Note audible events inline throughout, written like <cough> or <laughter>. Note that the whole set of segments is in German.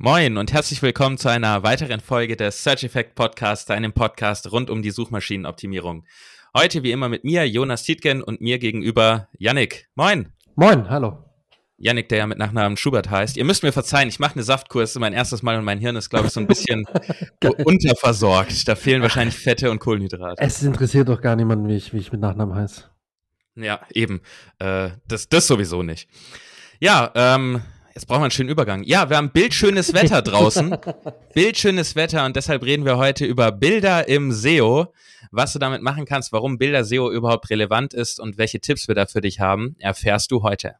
Moin und herzlich willkommen zu einer weiteren Folge des Search Effect Podcast, einem Podcast rund um die Suchmaschinenoptimierung. Heute wie immer mit mir, Jonas Tietgen und mir gegenüber Yannick. Moin. Moin, hallo. Yannick, der ja mit Nachnamen Schubert heißt. Ihr müsst mir verzeihen, ich mache eine Saftkurs, mein erstes Mal und mein Hirn ist, glaube ich, so ein bisschen <laughs> unterversorgt. Da fehlen wahrscheinlich Fette und Kohlenhydrate. Es interessiert doch gar niemanden, wie ich, wie ich mit Nachnamen heiße. Ja, eben. Äh, das, das sowieso nicht. Ja, ähm, Jetzt brauchen wir einen schönen Übergang. Ja, wir haben bildschönes Wetter <laughs> draußen. bildschönes Wetter und deshalb reden wir heute über Bilder im SEO. Was du damit machen kannst, warum Bilder SEO überhaupt relevant ist und welche Tipps wir da für dich haben, erfährst du heute.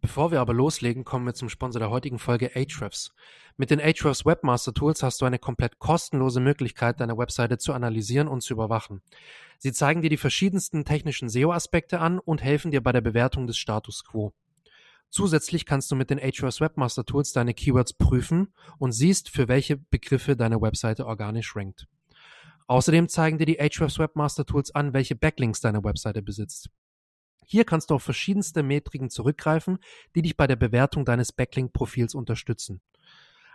Bevor wir aber loslegen, kommen wir zum Sponsor der heutigen Folge Ahrefs. Mit den Ahrefs Webmaster Tools hast du eine komplett kostenlose Möglichkeit, deine Webseite zu analysieren und zu überwachen. Sie zeigen dir die verschiedensten technischen SEO-Aspekte an und helfen dir bei der Bewertung des Status quo. Zusätzlich kannst du mit den Ahrefs Webmaster Tools deine Keywords prüfen und siehst, für welche Begriffe deine Webseite organisch rankt. Außerdem zeigen dir die Ahrefs Webmaster Tools an, welche Backlinks deine Webseite besitzt. Hier kannst du auf verschiedenste Metriken zurückgreifen, die dich bei der Bewertung deines Backlink-Profils unterstützen.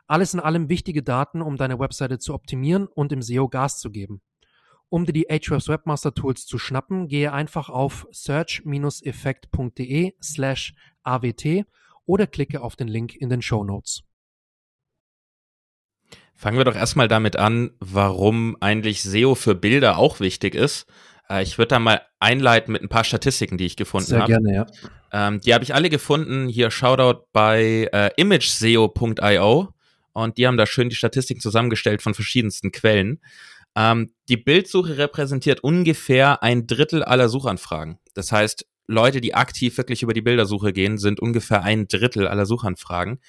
Alles in allem wichtige Daten, um deine Webseite zu optimieren und im SEO Gas zu geben. Um dir die Ahrefs Webmaster Tools zu schnappen, gehe einfach auf search-effekt.de slash awt oder klicke auf den Link in den Show Notes. Fangen wir doch erstmal damit an, warum eigentlich SEO für Bilder auch wichtig ist. Äh, ich würde da mal einleiten mit ein paar Statistiken, die ich gefunden habe. Sehr gerne, ja. Ähm, die habe ich alle gefunden. Hier Shoutout bei äh, imageseo.io und die haben da schön die Statistiken zusammengestellt von verschiedensten Quellen. Ähm, die Bildsuche repräsentiert ungefähr ein Drittel aller Suchanfragen. Das heißt, Leute, die aktiv wirklich über die Bildersuche gehen, sind ungefähr ein Drittel aller Suchanfragen.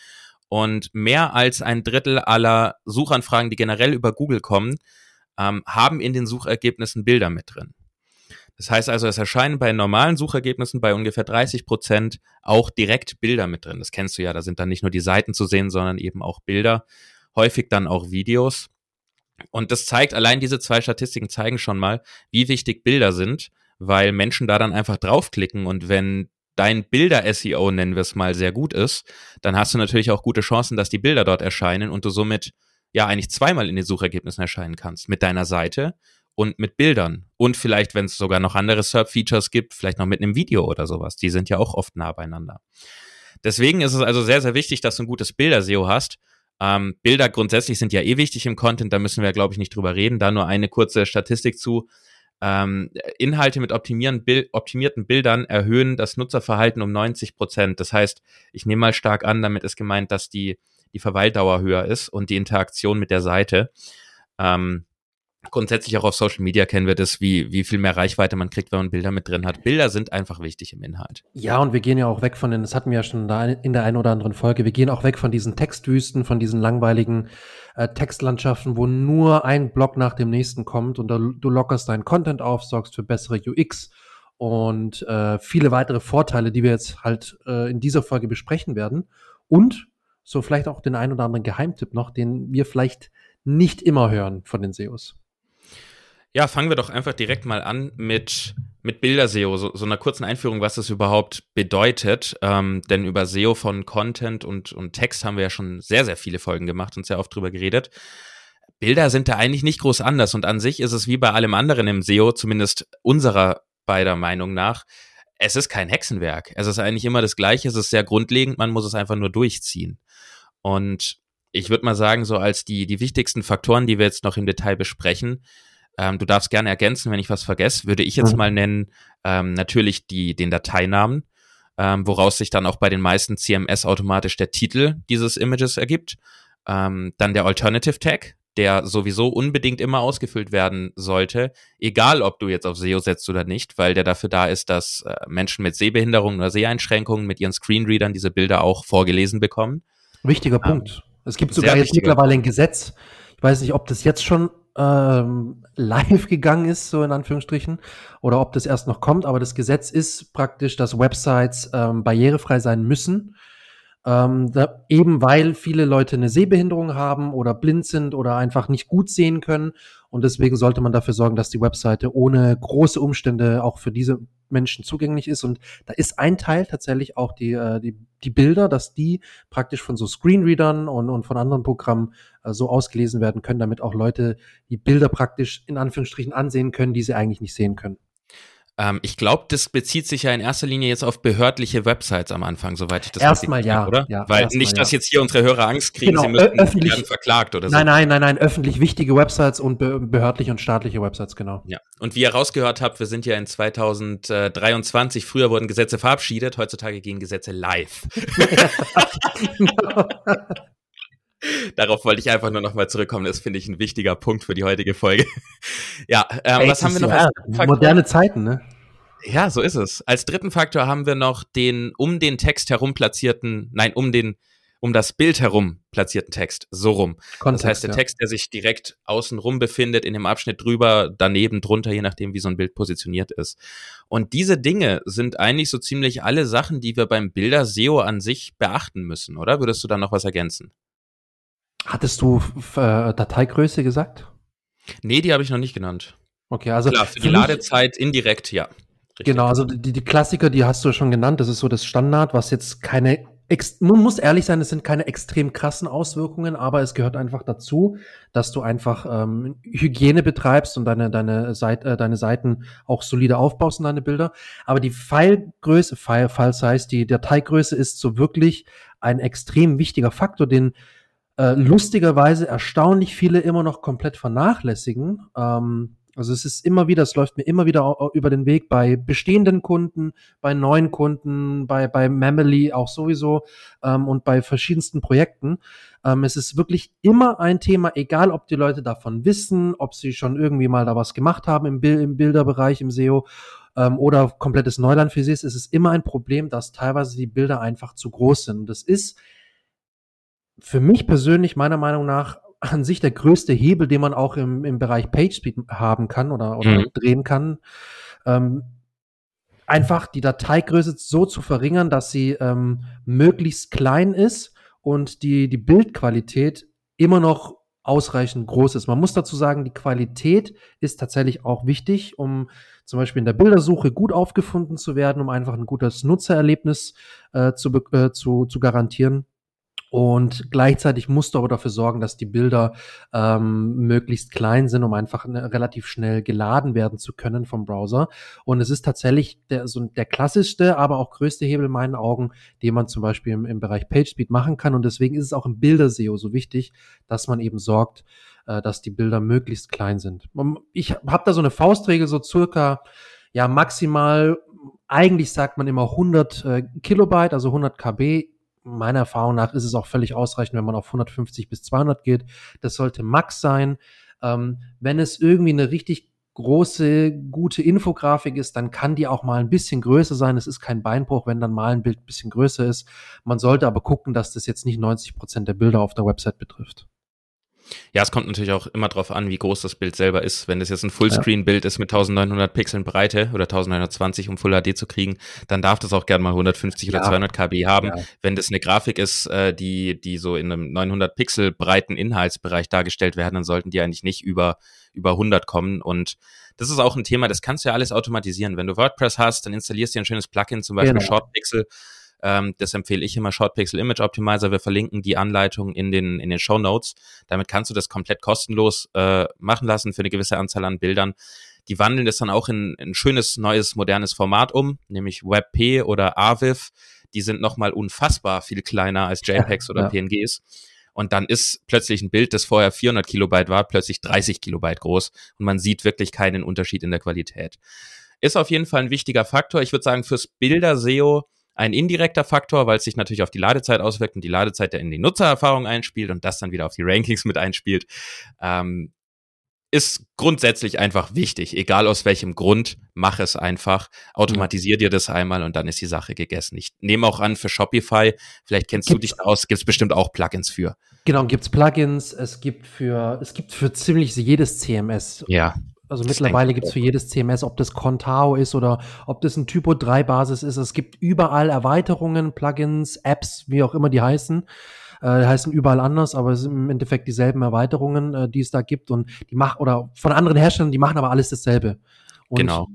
Und mehr als ein Drittel aller Suchanfragen, die generell über Google kommen, ähm, haben in den Suchergebnissen Bilder mit drin. Das heißt also, es erscheinen bei normalen Suchergebnissen bei ungefähr 30 Prozent auch direkt Bilder mit drin. Das kennst du ja, da sind dann nicht nur die Seiten zu sehen, sondern eben auch Bilder, häufig dann auch Videos. Und das zeigt, allein diese zwei Statistiken zeigen schon mal, wie wichtig Bilder sind, weil Menschen da dann einfach draufklicken und wenn dein Bilder-SEO, nennen wir es mal, sehr gut ist, dann hast du natürlich auch gute Chancen, dass die Bilder dort erscheinen und du somit ja eigentlich zweimal in den Suchergebnissen erscheinen kannst. Mit deiner Seite und mit Bildern. Und vielleicht, wenn es sogar noch andere SERP-Features gibt, vielleicht noch mit einem Video oder sowas. Die sind ja auch oft nah beieinander. Deswegen ist es also sehr, sehr wichtig, dass du ein gutes Bilder-SEO hast ähm, Bilder grundsätzlich sind ja eh wichtig im Content, da müssen wir, glaube ich, nicht drüber reden. Da nur eine kurze Statistik zu. Ähm, Inhalte mit Bil optimierten Bildern erhöhen das Nutzerverhalten um 90 Prozent. Das heißt, ich nehme mal stark an, damit ist gemeint, dass die, die Verweildauer höher ist und die Interaktion mit der Seite. Ähm, grundsätzlich auch auf Social Media kennen wir das, wie, wie viel mehr Reichweite man kriegt, wenn man Bilder mit drin hat. Bilder sind einfach wichtig im Inhalt. Ja, und wir gehen ja auch weg von den, das hatten wir ja schon da in der einen oder anderen Folge, wir gehen auch weg von diesen Textwüsten, von diesen langweiligen äh, Textlandschaften, wo nur ein Block nach dem nächsten kommt und da, du lockerst deinen Content auf, sorgst für bessere UX und äh, viele weitere Vorteile, die wir jetzt halt äh, in dieser Folge besprechen werden. Und so vielleicht auch den einen oder anderen Geheimtipp noch, den wir vielleicht nicht immer hören von den SEOs. Ja, fangen wir doch einfach direkt mal an mit, mit Bilder-SEO, so, so einer kurzen Einführung, was das überhaupt bedeutet. Ähm, denn über SEO von Content und, und Text haben wir ja schon sehr, sehr viele Folgen gemacht und sehr oft drüber geredet. Bilder sind da eigentlich nicht groß anders und an sich ist es wie bei allem anderen im SEO, zumindest unserer beider Meinung nach, es ist kein Hexenwerk. Es ist eigentlich immer das Gleiche, es ist sehr grundlegend, man muss es einfach nur durchziehen. Und ich würde mal sagen, so als die, die wichtigsten Faktoren, die wir jetzt noch im Detail besprechen, ähm, du darfst gerne ergänzen, wenn ich was vergesse, würde ich jetzt mhm. mal nennen, ähm, natürlich die, den Dateinamen, ähm, woraus sich dann auch bei den meisten CMS automatisch der Titel dieses Images ergibt. Ähm, dann der Alternative Tag, der sowieso unbedingt immer ausgefüllt werden sollte, egal ob du jetzt auf SEO setzt oder nicht, weil der dafür da ist, dass äh, Menschen mit Sehbehinderungen oder Seheinschränkungen mit ihren Screenreadern diese Bilder auch vorgelesen bekommen. Wichtiger ähm, Punkt. Es gibt sogar jetzt mittlerweile ein Gesetz. Ich weiß nicht, ob das jetzt schon ähm, live gegangen ist, so in Anführungsstrichen, oder ob das erst noch kommt. Aber das Gesetz ist praktisch, dass Websites ähm, barrierefrei sein müssen. Ähm, da, eben weil viele Leute eine Sehbehinderung haben oder blind sind oder einfach nicht gut sehen können. Und deswegen sollte man dafür sorgen, dass die Webseite ohne große Umstände auch für diese Menschen zugänglich ist. Und da ist ein Teil tatsächlich auch die, äh, die, die Bilder, dass die praktisch von so Screenreadern und, und von anderen Programmen äh, so ausgelesen werden können, damit auch Leute die Bilder praktisch in Anführungsstrichen ansehen können, die sie eigentlich nicht sehen können. Ähm, ich glaube, das bezieht sich ja in erster Linie jetzt auf behördliche Websites am Anfang, soweit ich das Erstmal ja, oder? Ja, Weil nicht, dass jetzt hier unsere Hörer Angst kriegen, genau, sie müssen öffentlich, werden verklagt oder so. Nein, nein, nein, nein, öffentlich wichtige Websites und be behördliche und staatliche Websites, genau. Ja, und wie ihr rausgehört habt, wir sind ja in 2023. Früher wurden Gesetze verabschiedet, heutzutage gehen Gesetze live. <laughs> <laughs> genau. Darauf wollte ich einfach nur nochmal zurückkommen. Das finde ich ein wichtiger Punkt für die heutige Folge. <laughs> ja, ähm, Ey, was haben wir noch? Ja, moderne Zeiten, ne? Ja, so ist es. Als dritten Faktor haben wir noch den um den Text herum platzierten, nein, um den um das Bild herum platzierten Text, so rum. Kontext, das heißt, der ja. Text, der sich direkt außen rum befindet, in dem Abschnitt drüber, daneben, drunter, je nachdem, wie so ein Bild positioniert ist. Und diese Dinge sind eigentlich so ziemlich alle Sachen, die wir beim Bilder SEO an sich beachten müssen, oder? Würdest du da noch was ergänzen? Hattest du äh, Dateigröße gesagt? Nee, die habe ich noch nicht genannt. Okay, also Klar, für die Ladezeit indirekt, ja. Richtig. Genau, also die, die Klassiker, die hast du schon genannt, das ist so das Standard, was jetzt keine man muss ehrlich sein, es sind keine extrem krassen Auswirkungen, aber es gehört einfach dazu, dass du einfach ähm, Hygiene betreibst und deine deine, Seite, äh, deine Seiten auch solide aufbaust in deine Bilder. Aber die Filegröße, File, File Size, die Dateigröße ist so wirklich ein extrem wichtiger Faktor, den äh, lustigerweise erstaunlich viele immer noch komplett vernachlässigen. Ähm, also es ist immer wieder, es läuft mir immer wieder über den Weg bei bestehenden Kunden, bei neuen Kunden, bei, bei Mamily auch sowieso ähm, und bei verschiedensten Projekten. Ähm, es ist wirklich immer ein Thema, egal ob die Leute davon wissen, ob sie schon irgendwie mal da was gemacht haben im, Bild, im Bilderbereich, im SEO ähm, oder komplettes Neuland für sie ist, es ist immer ein Problem, dass teilweise die Bilder einfach zu groß sind. Und das ist für mich persönlich meiner Meinung nach an sich der größte Hebel, den man auch im, im Bereich PageSpeed haben kann oder, oder mhm. drehen kann. Ähm, einfach die Dateigröße so zu verringern, dass sie ähm, möglichst klein ist und die, die Bildqualität immer noch ausreichend groß ist. Man muss dazu sagen, die Qualität ist tatsächlich auch wichtig, um zum Beispiel in der Bildersuche gut aufgefunden zu werden, um einfach ein gutes Nutzererlebnis äh, zu, äh, zu, zu garantieren. Und gleichzeitig musst du aber dafür sorgen, dass die Bilder ähm, möglichst klein sind, um einfach ne, relativ schnell geladen werden zu können vom Browser. Und es ist tatsächlich der, so der klassischste, aber auch größte Hebel in meinen Augen, den man zum Beispiel im, im Bereich PageSpeed machen kann. Und deswegen ist es auch im Bilder-SEO so wichtig, dass man eben sorgt, äh, dass die Bilder möglichst klein sind. Ich habe da so eine Faustregel, so circa ja maximal eigentlich sagt man immer 100 äh, Kilobyte, also 100 KB meiner Erfahrung nach ist es auch völlig ausreichend, wenn man auf 150 bis 200 geht. Das sollte Max sein. Ähm, wenn es irgendwie eine richtig große, gute Infografik ist, dann kann die auch mal ein bisschen größer sein. Es ist kein Beinbruch, wenn dann mal ein Bild ein bisschen größer ist. Man sollte aber gucken, dass das jetzt nicht 90 Prozent der Bilder auf der Website betrifft. Ja, es kommt natürlich auch immer darauf an, wie groß das Bild selber ist. Wenn das jetzt ein Fullscreen-Bild ist mit 1900 Pixeln Breite oder 1920, um Full HD zu kriegen, dann darf das auch gerne mal 150 ja. oder 200 KB haben. Ja. Wenn das eine Grafik ist, äh, die, die so in einem 900 Pixel breiten Inhaltsbereich dargestellt werden, dann sollten die eigentlich nicht über, über 100 kommen. Und das ist auch ein Thema, das kannst du ja alles automatisieren. Wenn du WordPress hast, dann installierst du ein schönes Plugin, zum Beispiel genau. Short Pixel ähm, das empfehle ich immer Short Pixel Image Optimizer. Wir verlinken die Anleitung in den, in den Show Notes. Damit kannst du das komplett kostenlos äh, machen lassen für eine gewisse Anzahl an Bildern. Die wandeln das dann auch in ein schönes, neues, modernes Format um, nämlich WebP oder AVIF. Die sind nochmal unfassbar viel kleiner als JPEGs <laughs> ja, oder ja. PNGs. Und dann ist plötzlich ein Bild, das vorher 400 Kilobyte war, plötzlich 30 Kilobyte groß und man sieht wirklich keinen Unterschied in der Qualität. Ist auf jeden Fall ein wichtiger Faktor. Ich würde sagen, fürs Bilder-SEO ein indirekter Faktor, weil es sich natürlich auf die Ladezeit auswirkt und die Ladezeit ja in die Nutzererfahrung einspielt und das dann wieder auf die Rankings mit einspielt. Ähm, ist grundsätzlich einfach wichtig. Egal aus welchem Grund, mach es einfach. Automatisier dir das einmal und dann ist die Sache gegessen. Ich nehme auch an, für Shopify, vielleicht kennst gibt's, du dich aus, gibt es bestimmt auch Plugins für. Genau, gibt's Plugins, es gibt für, es gibt für ziemlich jedes CMS. Ja. Also das mittlerweile gibt es für jedes CMS, ob das Contao ist oder ob das ein Typo 3 Basis ist. Es gibt überall Erweiterungen, Plugins, Apps, wie auch immer die heißen. Äh, heißen überall anders, aber es sind im Endeffekt dieselben Erweiterungen, äh, die es da gibt und die machen oder von anderen Herstellern, die machen aber alles dasselbe. Und genau.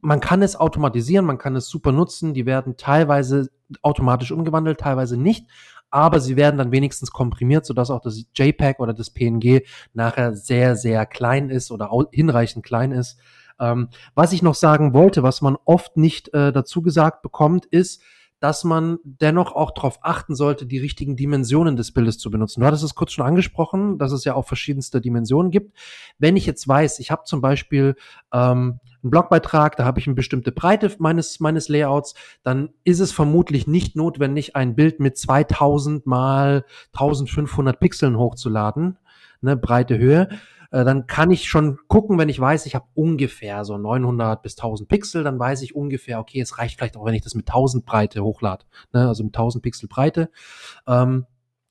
Man kann es automatisieren, man kann es super nutzen. Die werden teilweise automatisch umgewandelt, teilweise nicht aber sie werden dann wenigstens komprimiert, sodass auch das JPEG oder das PNG nachher sehr, sehr klein ist oder hinreichend klein ist. Ähm, was ich noch sagen wollte, was man oft nicht äh, dazu gesagt bekommt, ist, dass man dennoch auch darauf achten sollte, die richtigen Dimensionen des Bildes zu benutzen. Du hattest es kurz schon angesprochen, dass es ja auch verschiedenste Dimensionen gibt. Wenn ich jetzt weiß, ich habe zum Beispiel ähm, einen Blogbeitrag, da habe ich eine bestimmte Breite meines, meines Layouts, dann ist es vermutlich nicht notwendig, ein Bild mit 2000 mal 1500 Pixeln hochzuladen, ne, breite Höhe, äh, dann kann ich schon gucken, wenn ich weiß, ich habe ungefähr so 900 bis 1000 Pixel, dann weiß ich ungefähr, okay, es reicht vielleicht auch, wenn ich das mit 1000 Breite hochlade, ne, also mit 1000 Pixel Breite. Ähm,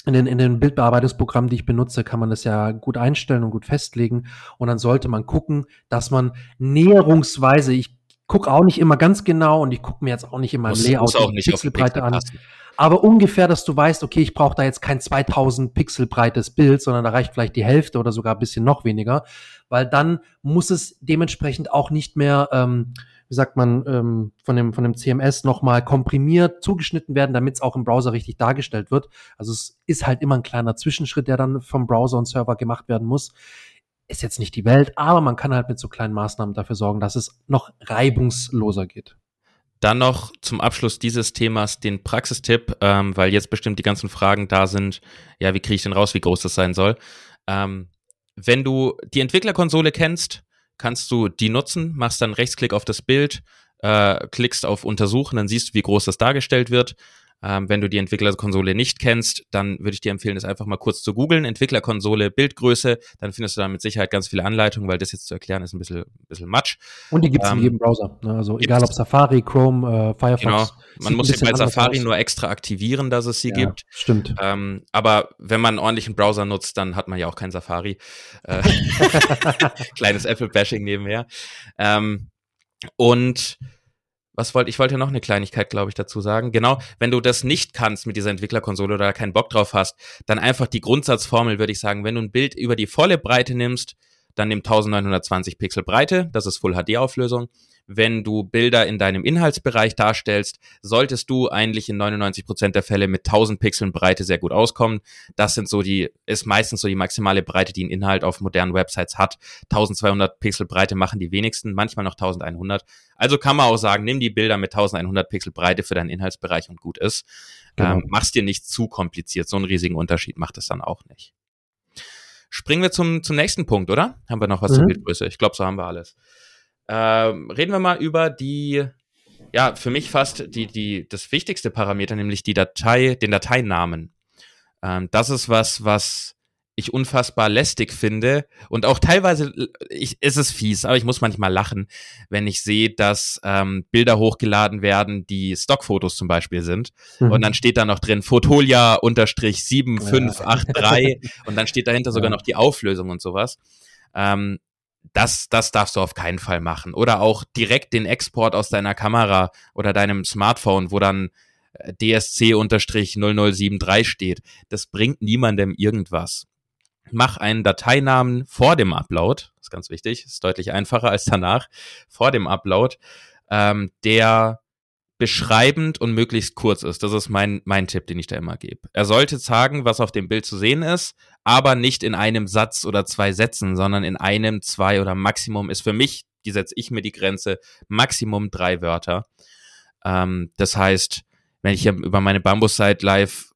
in den, in den Bildbearbeitungsprogrammen, die ich benutze, kann man das ja gut einstellen und gut festlegen. Und dann sollte man gucken, dass man näherungsweise, ich gucke auch nicht immer ganz genau und ich gucke mir jetzt auch nicht immer muss, Layout muss nicht Pixelbreite an. Aber ungefähr, dass du weißt, okay, ich brauche da jetzt kein 2000 Pixel breites Bild, sondern da reicht vielleicht die Hälfte oder sogar ein bisschen noch weniger, weil dann muss es dementsprechend auch nicht mehr, ähm, wie sagt man, ähm, von dem von dem CMS nochmal komprimiert zugeschnitten werden, damit es auch im Browser richtig dargestellt wird. Also es ist halt immer ein kleiner Zwischenschritt, der dann vom Browser und Server gemacht werden muss ist jetzt nicht die Welt, aber man kann halt mit so kleinen Maßnahmen dafür sorgen, dass es noch reibungsloser geht. Dann noch zum Abschluss dieses Themas den Praxistipp, ähm, weil jetzt bestimmt die ganzen Fragen da sind. Ja, wie kriege ich denn raus, wie groß das sein soll? Ähm, wenn du die Entwicklerkonsole kennst, kannst du die nutzen, machst dann Rechtsklick auf das Bild, äh, klickst auf Untersuchen, dann siehst du, wie groß das dargestellt wird. Ähm, wenn du die Entwicklerkonsole nicht kennst, dann würde ich dir empfehlen, das einfach mal kurz zu googeln. Entwicklerkonsole, Bildgröße, dann findest du da mit Sicherheit ganz viele Anleitungen, weil das jetzt zu erklären ist ein bisschen, ein bisschen Matsch. Und die gibt es ähm, in jedem Browser. Ne? Also egal ob Safari, Chrome, äh, Firefox. Genau. Man muss sie bei Safari aus. nur extra aktivieren, dass es sie ja, gibt. Stimmt. Ähm, aber wenn man einen ordentlichen Browser nutzt, dann hat man ja auch kein Safari. Äh, <laughs> <laughs> kleines Apple-Bashing nebenher. Ähm, und was wollte ich wollte noch eine Kleinigkeit, glaube ich, dazu sagen. Genau, wenn du das nicht kannst mit dieser Entwicklerkonsole oder keinen Bock drauf hast, dann einfach die Grundsatzformel, würde ich sagen, wenn du ein Bild über die volle Breite nimmst, dann nimm 1920 Pixel Breite, das ist Full HD Auflösung wenn du Bilder in deinem Inhaltsbereich darstellst, solltest du eigentlich in 99 Prozent der Fälle mit 1000 Pixeln Breite sehr gut auskommen. Das sind so die, ist meistens so die maximale Breite, die ein Inhalt auf modernen Websites hat. 1200 Pixel Breite machen die wenigsten, manchmal noch 1100. Also kann man auch sagen, nimm die Bilder mit 1100 Pixel Breite für deinen Inhaltsbereich und gut ist. Genau. Ähm, mach's dir nicht zu kompliziert. So einen riesigen Unterschied macht es dann auch nicht. Springen wir zum, zum nächsten Punkt, oder? Haben wir noch was mhm. zur Bildgröße? Ich glaube, so haben wir alles. Ähm, reden wir mal über die, ja, für mich fast die, die, das wichtigste Parameter, nämlich die Datei, den Dateinamen. Ähm, das ist was, was ich unfassbar lästig finde und auch teilweise ich, ist es fies, aber ich muss manchmal lachen, wenn ich sehe, dass ähm, Bilder hochgeladen werden, die Stockfotos zum Beispiel sind mhm. und dann steht da noch drin Fotolia unterstrich 7583 ja. <laughs> und dann steht dahinter sogar noch die Auflösung und sowas. Ähm, das, das darfst du auf keinen Fall machen. Oder auch direkt den Export aus deiner Kamera oder deinem Smartphone, wo dann äh, DSC-0073 steht. Das bringt niemandem irgendwas. Mach einen Dateinamen vor dem Upload, das ist ganz wichtig, ist deutlich einfacher als danach, vor dem Upload, ähm, der beschreibend und möglichst kurz ist. Das ist mein, mein Tipp, den ich da immer gebe. Er sollte sagen, was auf dem Bild zu sehen ist, aber nicht in einem Satz oder zwei Sätzen, sondern in einem, zwei oder Maximum ist für mich, die setze ich mir die Grenze, Maximum drei Wörter. Ähm, das heißt, wenn ich über meine Bambus-Site live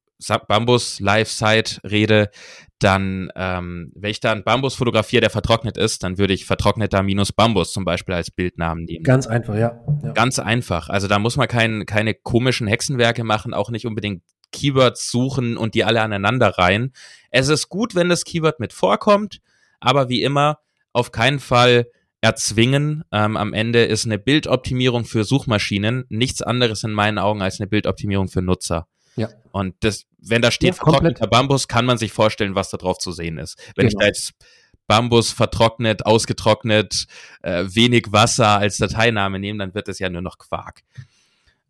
Bambus Live Site rede, dann, ähm, wenn ich da einen Bambus fotografiere, der vertrocknet ist, dann würde ich vertrockneter minus Bambus zum Beispiel als Bildnamen nehmen. Ganz einfach, ja. ja. Ganz einfach. Also da muss man kein, keine komischen Hexenwerke machen, auch nicht unbedingt Keywords suchen und die alle aneinander reihen. Es ist gut, wenn das Keyword mit vorkommt, aber wie immer, auf keinen Fall erzwingen. Ähm, am Ende ist eine Bildoptimierung für Suchmaschinen nichts anderes in meinen Augen als eine Bildoptimierung für Nutzer. Ja. Und das, wenn da steht ja, vertrockneter Bambus, kann man sich vorstellen, was da drauf zu sehen ist. Wenn genau. ich da jetzt Bambus vertrocknet, ausgetrocknet, äh, wenig Wasser als Dateiname nehmen, dann wird es ja nur noch Quark.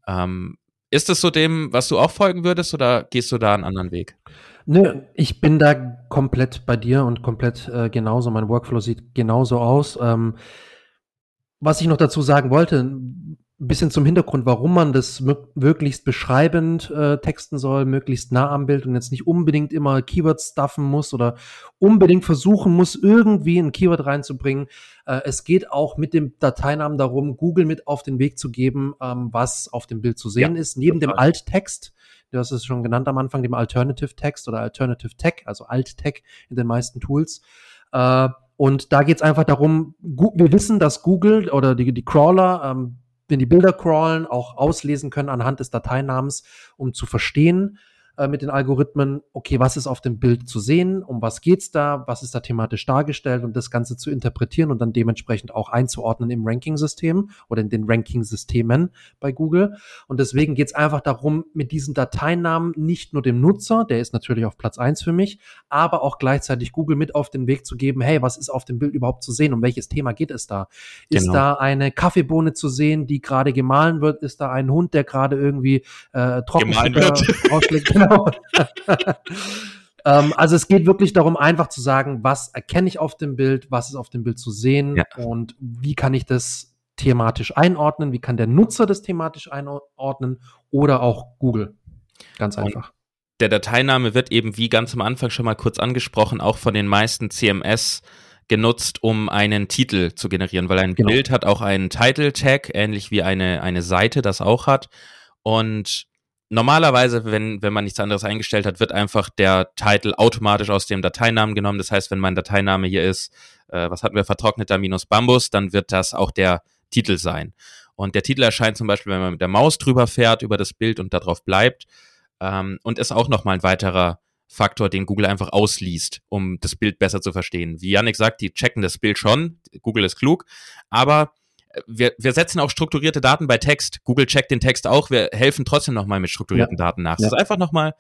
Ähm, ist es so dem, was du auch folgen würdest oder gehst du da einen anderen Weg? Nö, ich bin da komplett bei dir und komplett äh, genauso. Mein Workflow sieht genauso aus. Ähm, was ich noch dazu sagen wollte, bisschen zum Hintergrund, warum man das möglichst beschreibend äh, texten soll, möglichst nah am Bild und jetzt nicht unbedingt immer Keywords stuffen muss oder unbedingt versuchen muss, irgendwie ein Keyword reinzubringen. Äh, es geht auch mit dem Dateinamen darum, Google mit auf den Weg zu geben, ähm, was auf dem Bild zu sehen ja, ist, neben total. dem Alttext. Du hast es schon genannt am Anfang, dem Alternative Text oder Alternative Tech, also Alt-Tech in den meisten Tools. Äh, und da geht es einfach darum, wir wissen, dass Google oder die, die Crawler ähm, wenn die Bilder crawlen, auch auslesen können anhand des Dateinamens, um zu verstehen, äh, mit den Algorithmen, okay, was ist auf dem Bild zu sehen, um was geht's da, was ist da thematisch dargestellt und das Ganze zu interpretieren und dann dementsprechend auch einzuordnen im Ranking-System oder in den Ranking-Systemen bei Google. Und deswegen geht's einfach darum, mit diesen Dateinamen nicht nur dem Nutzer, der ist natürlich auf Platz eins für mich, aber auch gleichzeitig Google mit auf den Weg zu geben, hey, was ist auf dem Bild überhaupt zu sehen? Um welches Thema geht es da? Ist genau. da eine Kaffeebohne zu sehen, die gerade gemahlen wird? Ist da ein Hund, der gerade irgendwie äh, trocken ausschlägt? <laughs> Ähm, also es geht wirklich darum, einfach zu sagen, was erkenne ich auf dem Bild, was ist auf dem Bild zu sehen ja. und wie kann ich das thematisch einordnen, wie kann der Nutzer das thematisch einordnen oder auch Google. Ganz einfach. Der Dateiname wird eben, wie ganz am Anfang schon mal kurz angesprochen, auch von den meisten CMS genutzt, um einen Titel zu generieren, weil ein genau. Bild hat auch einen Title Tag, ähnlich wie eine, eine Seite das auch hat. Und normalerweise, wenn, wenn man nichts anderes eingestellt hat, wird einfach der Titel automatisch aus dem Dateinamen genommen. Das heißt, wenn mein Dateiname hier ist, äh, was hatten wir, vertrockneter minus Bambus, dann wird das auch der Titel sein. Und der Titel erscheint zum Beispiel, wenn man mit der Maus drüber fährt über das Bild und darauf bleibt. Ähm, und ist auch nochmal ein weiterer Faktor, den Google einfach ausliest, um das Bild besser zu verstehen. Wie Yannick sagt, die checken das Bild schon. Google ist klug. Aber wir, wir setzen auch strukturierte Daten bei Text. Google checkt den Text auch. Wir helfen trotzdem nochmal mit strukturierten ja. Daten nach. Ja. Das ist einfach nochmal,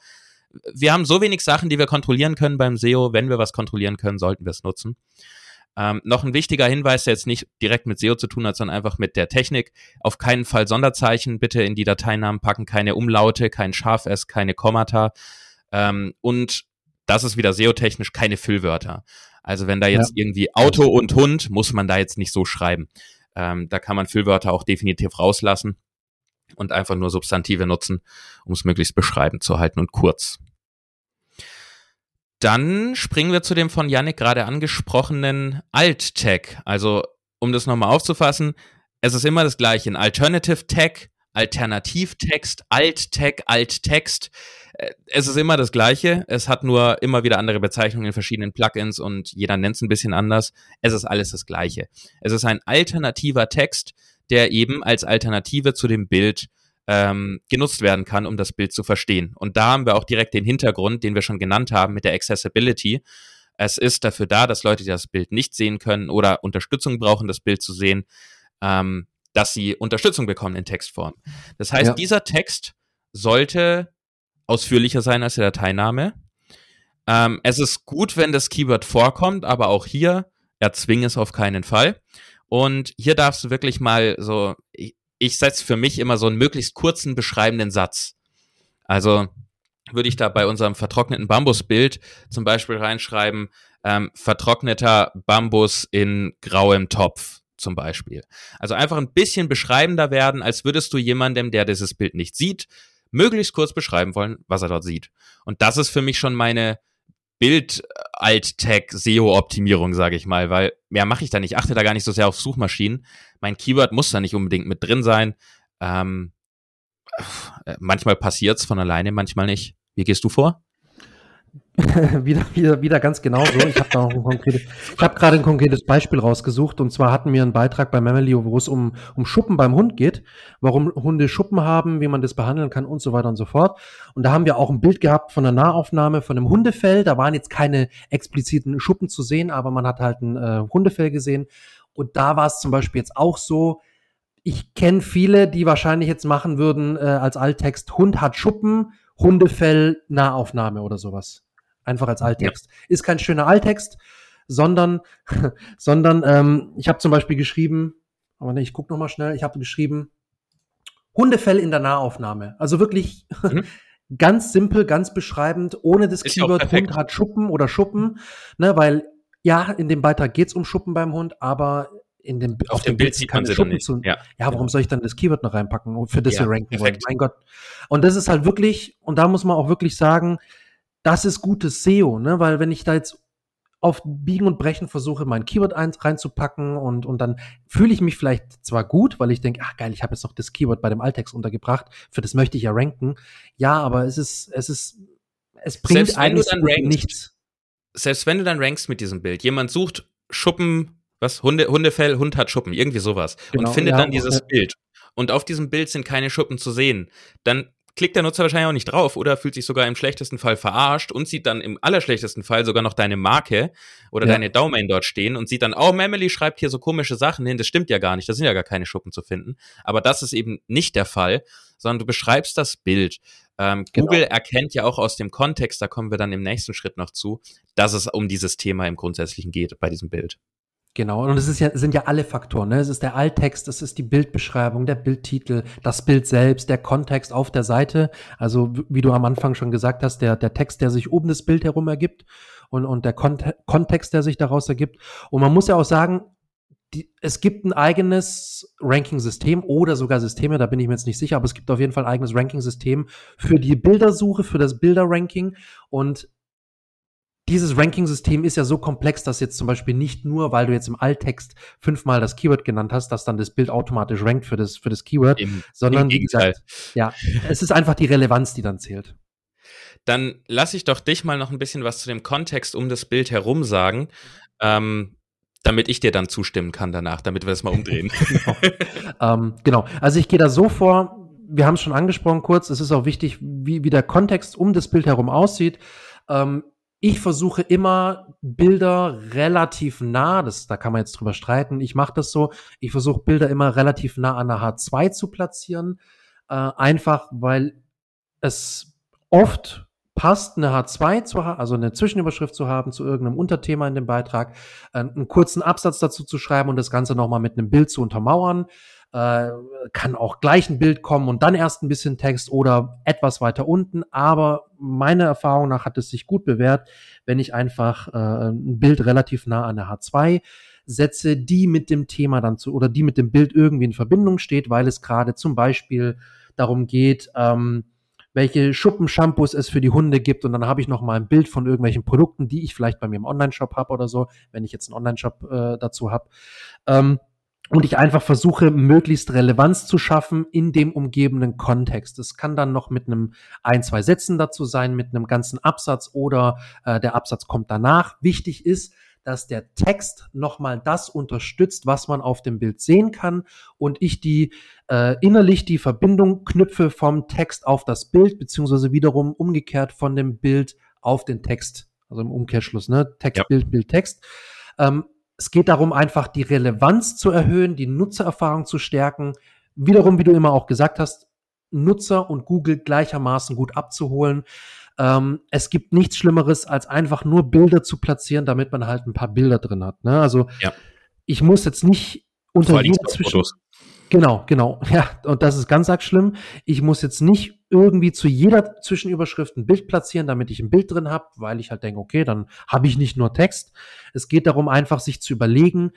wir haben so wenig Sachen, die wir kontrollieren können beim SEO. Wenn wir was kontrollieren können, sollten wir es nutzen. Ähm, noch ein wichtiger Hinweis, der jetzt nicht direkt mit SEO zu tun hat, sondern einfach mit der Technik. Auf keinen Fall Sonderzeichen bitte in die Dateinamen packen, keine Umlaute, kein Scharf-S, keine Kommata. Ähm, und das ist wieder SEO-technisch keine Füllwörter. Also wenn da jetzt ja. irgendwie Auto und Hund, muss man da jetzt nicht so schreiben. Ähm, da kann man Füllwörter auch definitiv rauslassen und einfach nur Substantive nutzen, um es möglichst beschreibend zu halten und kurz. Dann springen wir zu dem von Yannick gerade angesprochenen Alt-Tag. Also, um das nochmal aufzufassen, es ist immer das gleiche. Ein Alternative Tag, Alternativtext, Alt-Tag, Alt-Text. Äh, es ist immer das Gleiche. Es hat nur immer wieder andere Bezeichnungen in verschiedenen Plugins und jeder nennt es ein bisschen anders. Es ist alles das Gleiche. Es ist ein alternativer Text, der eben als Alternative zu dem Bild ähm, genutzt werden kann, um das Bild zu verstehen. Und da haben wir auch direkt den Hintergrund, den wir schon genannt haben mit der Accessibility. Es ist dafür da, dass Leute, die das Bild nicht sehen können oder Unterstützung brauchen, das Bild zu sehen, ähm, dass sie Unterstützung bekommen in Textform. Das heißt, ja. dieser Text sollte ausführlicher sein als der Dateiname. Ähm, es ist gut, wenn das Keyword vorkommt, aber auch hier erzwing es auf keinen Fall. Und hier darfst du wirklich mal so, ich, ich setze für mich immer so einen möglichst kurzen beschreibenden Satz. Also würde ich da bei unserem vertrockneten Bambusbild zum Beispiel reinschreiben, ähm, vertrockneter Bambus in grauem Topf zum Beispiel. Also einfach ein bisschen beschreibender werden, als würdest du jemandem, der dieses Bild nicht sieht, möglichst kurz beschreiben wollen, was er dort sieht. Und das ist für mich schon meine Bild-Alt-Tag-SEO-Optimierung, sage ich mal, weil mehr mache ich da nicht. Ich achte da gar nicht so sehr auf Suchmaschinen. Mein Keyword muss da nicht unbedingt mit drin sein. Ähm, manchmal passiert's von alleine, manchmal nicht. Wie gehst du vor? <laughs> wieder, wieder, wieder ganz ein konkretes, ich habe gerade ein konkretes Beispiel rausgesucht und zwar hatten wir einen Beitrag bei Mamelio, wo es um, um Schuppen beim Hund geht, warum Hunde Schuppen haben, wie man das behandeln kann und so weiter und so fort. Und da haben wir auch ein Bild gehabt von einer Nahaufnahme von einem Hundefell. Da waren jetzt keine expliziten Schuppen zu sehen, aber man hat halt ein äh, Hundefell gesehen. Und da war es zum Beispiel jetzt auch so, ich kenne viele, die wahrscheinlich jetzt machen würden äh, als Alttext, Hund hat Schuppen, Hundefell, Nahaufnahme oder sowas. Einfach als Alttext. Ja. Ist kein schöner Alttext, sondern, <laughs> sondern ähm, ich habe zum Beispiel geschrieben, aber nee, ich gucke noch mal schnell, ich habe geschrieben, Hundefell in der Nahaufnahme. Also wirklich mhm. <laughs> ganz simpel, ganz beschreibend, ohne das Ist Keyword Hund hat Schuppen oder Schuppen, ne, weil ja, in dem Beitrag geht's um Schuppen beim Hund, aber in dem, auf, auf dem Bild, sieht man sie Schuppen nicht. Zu, ja. ja, warum soll ich dann das Keyword noch reinpacken, für das ja, wir ranken perfekt. wollen? Mein Gott. Und das ist halt wirklich, und da muss man auch wirklich sagen, das ist gutes SEO, ne? Weil wenn ich da jetzt auf Biegen und Brechen versuche, mein Keyword reinzupacken und, und dann fühle ich mich vielleicht zwar gut, weil ich denke, ach geil, ich habe jetzt noch das Keyword bei dem Alttext untergebracht, für das möchte ich ja ranken. Ja, aber es ist, es ist, es bringt selbst eigentlich rankst, nichts. Selbst wenn du dann rankst mit diesem Bild, jemand sucht Schuppen, was, Hunde, Hundefell, Hund hat Schuppen, irgendwie sowas, genau, und findet ja, dann dieses ja. Bild. Und auf diesem Bild sind keine Schuppen zu sehen. Dann klickt der Nutzer wahrscheinlich auch nicht drauf oder fühlt sich sogar im schlechtesten Fall verarscht und sieht dann im allerschlechtesten Fall sogar noch deine Marke oder ja. deine Domain dort stehen und sieht dann, oh, Memely schreibt hier so komische Sachen hin, das stimmt ja gar nicht, da sind ja gar keine Schuppen zu finden. Aber das ist eben nicht der Fall, sondern du beschreibst das Bild. Ähm, genau. Google erkennt ja auch aus dem Kontext, da kommen wir dann im nächsten Schritt noch zu, dass es um dieses Thema im Grundsätzlichen geht bei diesem Bild. Genau, und es ist ja, sind ja alle Faktoren. Ne? Es ist der Alttext, es ist die Bildbeschreibung, der Bildtitel, das Bild selbst, der Kontext auf der Seite. Also wie du am Anfang schon gesagt hast, der, der Text, der sich oben das Bild herum ergibt und, und der Kont Kontext, der sich daraus ergibt. Und man muss ja auch sagen, die, es gibt ein eigenes Ranking-System oder sogar Systeme, da bin ich mir jetzt nicht sicher, aber es gibt auf jeden Fall ein eigenes Ranking-System für die Bildersuche, für das Bilder-Ranking. Und dieses Ranking-System ist ja so komplex, dass jetzt zum Beispiel nicht nur, weil du jetzt im Alttext fünfmal das Keyword genannt hast, dass dann das Bild automatisch rankt für das, für das Keyword, Im, sondern im wie gesagt, ja, es ist einfach die Relevanz, die dann zählt. Dann lass ich doch dich mal noch ein bisschen was zu dem Kontext um das Bild herum sagen, ähm, damit ich dir dann zustimmen kann danach, damit wir das mal umdrehen. <laughs> genau. ähm, genau. Also ich gehe da so vor, wir haben es schon angesprochen kurz, es ist auch wichtig, wie, wie der Kontext um das Bild herum aussieht. Ähm, ich versuche immer Bilder relativ nah, das, da kann man jetzt drüber streiten, ich mache das so, ich versuche Bilder immer relativ nah an der H2 zu platzieren, äh, einfach weil es oft passt, eine H2 zu haben, also eine Zwischenüberschrift zu haben zu irgendeinem Unterthema in dem Beitrag, äh, einen kurzen Absatz dazu zu schreiben und das Ganze nochmal mit einem Bild zu untermauern äh, kann auch gleich ein Bild kommen und dann erst ein bisschen Text oder etwas weiter unten. Aber meiner Erfahrung nach hat es sich gut bewährt, wenn ich einfach äh, ein Bild relativ nah an der H2 setze, die mit dem Thema dann zu oder die mit dem Bild irgendwie in Verbindung steht, weil es gerade zum Beispiel darum geht, ähm, welche Schuppenshampoos es für die Hunde gibt und dann habe ich noch mal ein Bild von irgendwelchen Produkten, die ich vielleicht bei mir im Online-Shop habe oder so, wenn ich jetzt einen Online-Shop äh, dazu habe. Ähm, und ich einfach versuche, möglichst Relevanz zu schaffen in dem umgebenden Kontext. Das kann dann noch mit einem ein, zwei Sätzen dazu sein, mit einem ganzen Absatz oder äh, der Absatz kommt danach. Wichtig ist, dass der Text nochmal das unterstützt, was man auf dem Bild sehen kann und ich die äh, innerlich die Verbindung knüpfe vom Text auf das Bild, beziehungsweise wiederum umgekehrt von dem Bild auf den Text. Also im Umkehrschluss, ne? Text, ja. Bild, Bild, Text. Ähm, es geht darum, einfach die Relevanz zu erhöhen, die Nutzererfahrung zu stärken. Wiederum, wie du immer auch gesagt hast, Nutzer und Google gleichermaßen gut abzuholen. Ähm, es gibt nichts Schlimmeres, als einfach nur Bilder zu platzieren, damit man halt ein paar Bilder drin hat. Ne? Also ja. ich muss jetzt nicht unter jeder Zwischen Genau, genau. Ja, und das ist ganz arg schlimm. Ich muss jetzt nicht irgendwie zu jeder Zwischenüberschrift ein Bild platzieren, damit ich ein Bild drin habe, weil ich halt denke, okay, dann habe ich nicht nur Text. Es geht darum, einfach sich zu überlegen,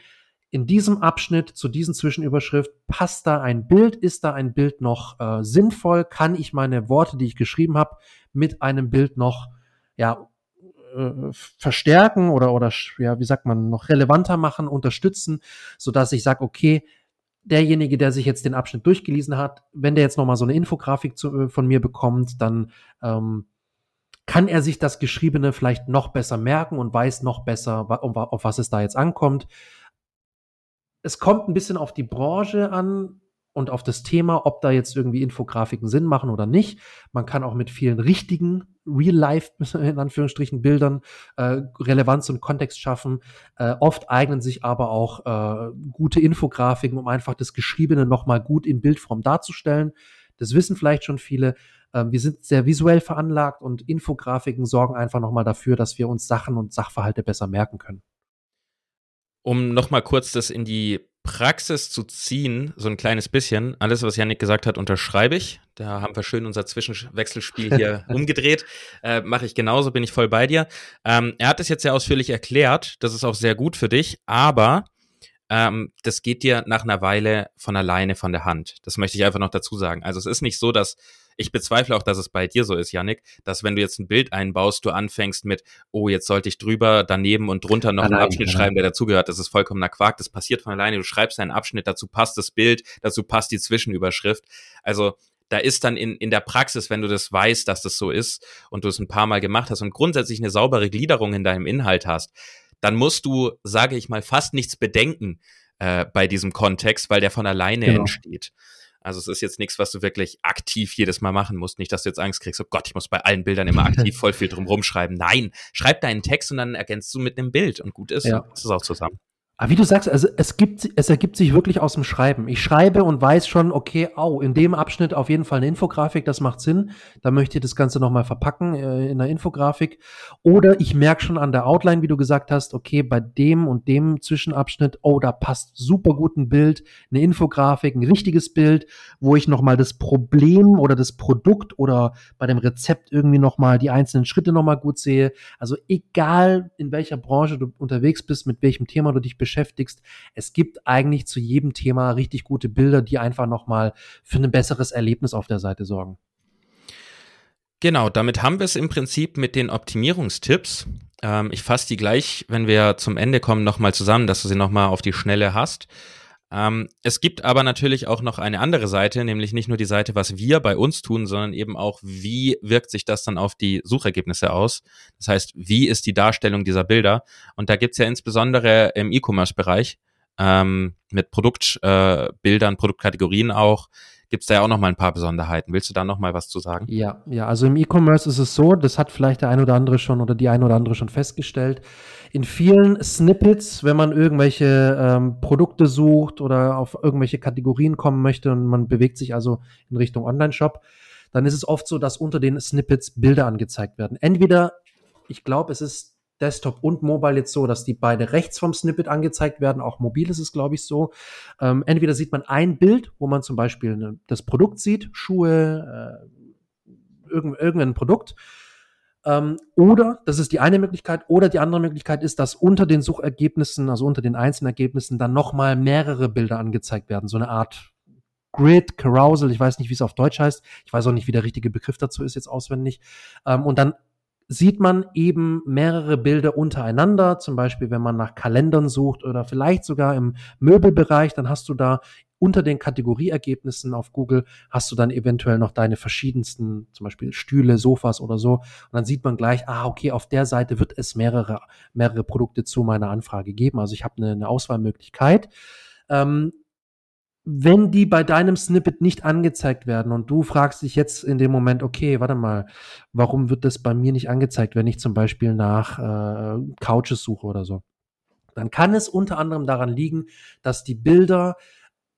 in diesem Abschnitt zu diesen Zwischenüberschrift passt da ein Bild, ist da ein Bild noch äh, sinnvoll, kann ich meine Worte, die ich geschrieben habe, mit einem Bild noch ja äh, verstärken oder oder ja wie sagt man noch relevanter machen, unterstützen, so dass ich sage, okay, derjenige, der sich jetzt den Abschnitt durchgelesen hat, wenn der jetzt nochmal so eine Infografik zu, äh, von mir bekommt, dann ähm, kann er sich das Geschriebene vielleicht noch besser merken und weiß noch besser, auf was es da jetzt ankommt. Es kommt ein bisschen auf die Branche an und auf das Thema, ob da jetzt irgendwie Infografiken Sinn machen oder nicht. Man kann auch mit vielen richtigen Real-Life, <laughs> in Anführungsstrichen, Bildern äh, Relevanz und Kontext schaffen. Äh, oft eignen sich aber auch äh, gute Infografiken, um einfach das Geschriebene nochmal gut in Bildform darzustellen. Das wissen vielleicht schon viele. Ähm, wir sind sehr visuell veranlagt und Infografiken sorgen einfach nochmal dafür, dass wir uns Sachen und Sachverhalte besser merken können. Um nochmal kurz das in die Praxis zu ziehen, so ein kleines bisschen. Alles, was Yannick gesagt hat, unterschreibe ich. Da haben wir schön unser Zwischenwechselspiel hier <laughs> umgedreht. Äh, Mache ich genauso, bin ich voll bei dir. Ähm, er hat es jetzt sehr ausführlich erklärt. Das ist auch sehr gut für dich. Aber ähm, das geht dir nach einer Weile von alleine von der Hand. Das möchte ich einfach noch dazu sagen. Also es ist nicht so, dass ich bezweifle auch, dass es bei dir so ist, Yannick, dass wenn du jetzt ein Bild einbaust, du anfängst mit, oh, jetzt sollte ich drüber, daneben und drunter noch allein, einen Abschnitt allein. schreiben, der dazugehört. Das ist vollkommener Quark. Das passiert von alleine. Du schreibst einen Abschnitt, dazu passt das Bild, dazu passt die Zwischenüberschrift. Also da ist dann in, in der Praxis, wenn du das weißt, dass das so ist und du es ein paar Mal gemacht hast und grundsätzlich eine saubere Gliederung in deinem Inhalt hast, dann musst du, sage ich mal, fast nichts bedenken äh, bei diesem Kontext, weil der von alleine genau. entsteht. Also es ist jetzt nichts, was du wirklich aktiv jedes Mal machen musst. Nicht, dass du jetzt Angst kriegst, oh Gott, ich muss bei allen Bildern immer <laughs> aktiv voll viel drum rumschreiben. Nein, schreib deinen Text und dann ergänzt du mit einem Bild und gut ist. Ja. Ist auch zusammen. Aber wie du sagst, also es gibt, es ergibt sich wirklich aus dem Schreiben. Ich schreibe und weiß schon, okay, au, in dem Abschnitt auf jeden Fall eine Infografik, das macht Sinn. Da möchte ich das Ganze nochmal verpacken äh, in der Infografik. Oder ich merke schon an der Outline, wie du gesagt hast, okay, bei dem und dem Zwischenabschnitt, oh, da passt super gut ein Bild, eine Infografik, ein richtiges Bild, wo ich nochmal das Problem oder das Produkt oder bei dem Rezept irgendwie nochmal die einzelnen Schritte nochmal gut sehe. Also egal, in welcher Branche du unterwegs bist, mit welchem Thema du dich beschäftigst. Es gibt eigentlich zu jedem Thema richtig gute Bilder, die einfach nochmal für ein besseres Erlebnis auf der Seite sorgen. Genau, damit haben wir es im Prinzip mit den Optimierungstipps. Ähm, ich fasse die gleich, wenn wir zum Ende kommen, nochmal zusammen, dass du sie nochmal auf die Schnelle hast. Ähm, es gibt aber natürlich auch noch eine andere Seite, nämlich nicht nur die Seite, was wir bei uns tun, sondern eben auch, wie wirkt sich das dann auf die Suchergebnisse aus. Das heißt, wie ist die Darstellung dieser Bilder? Und da gibt's ja insbesondere im E-Commerce-Bereich ähm, mit Produktbildern, äh, Produktkategorien auch, gibt es da ja auch noch mal ein paar Besonderheiten. Willst du da noch mal was zu sagen? Ja, ja, also im E-Commerce ist es so, das hat vielleicht der ein oder andere schon oder die ein oder andere schon festgestellt. In vielen Snippets, wenn man irgendwelche ähm, Produkte sucht oder auf irgendwelche Kategorien kommen möchte und man bewegt sich also in Richtung Online-Shop, dann ist es oft so, dass unter den Snippets Bilder angezeigt werden. Entweder, ich glaube, es ist Desktop und Mobile jetzt so, dass die beide rechts vom Snippet angezeigt werden. Auch mobil ist es, glaube ich, so. Ähm, entweder sieht man ein Bild, wo man zum Beispiel ne, das Produkt sieht, Schuhe, äh, irgend, irgendein Produkt. Ähm, oder, das ist die eine Möglichkeit, oder die andere Möglichkeit ist, dass unter den Suchergebnissen, also unter den einzelnen Ergebnissen, dann nochmal mehrere Bilder angezeigt werden. So eine Art Grid, Carousel, ich weiß nicht, wie es auf Deutsch heißt. Ich weiß auch nicht, wie der richtige Begriff dazu ist jetzt auswendig. Ähm, und dann sieht man eben mehrere Bilder untereinander, zum Beispiel wenn man nach Kalendern sucht oder vielleicht sogar im Möbelbereich, dann hast du da unter den Kategorieergebnissen auf Google hast du dann eventuell noch deine verschiedensten, zum Beispiel Stühle, Sofas oder so. Und dann sieht man gleich, ah, okay, auf der Seite wird es mehrere, mehrere Produkte zu meiner Anfrage geben. Also ich habe eine, eine Auswahlmöglichkeit. Ähm, wenn die bei deinem Snippet nicht angezeigt werden und du fragst dich jetzt in dem Moment, okay, warte mal, warum wird das bei mir nicht angezeigt, wenn ich zum Beispiel nach äh, Couches suche oder so, dann kann es unter anderem daran liegen, dass die Bilder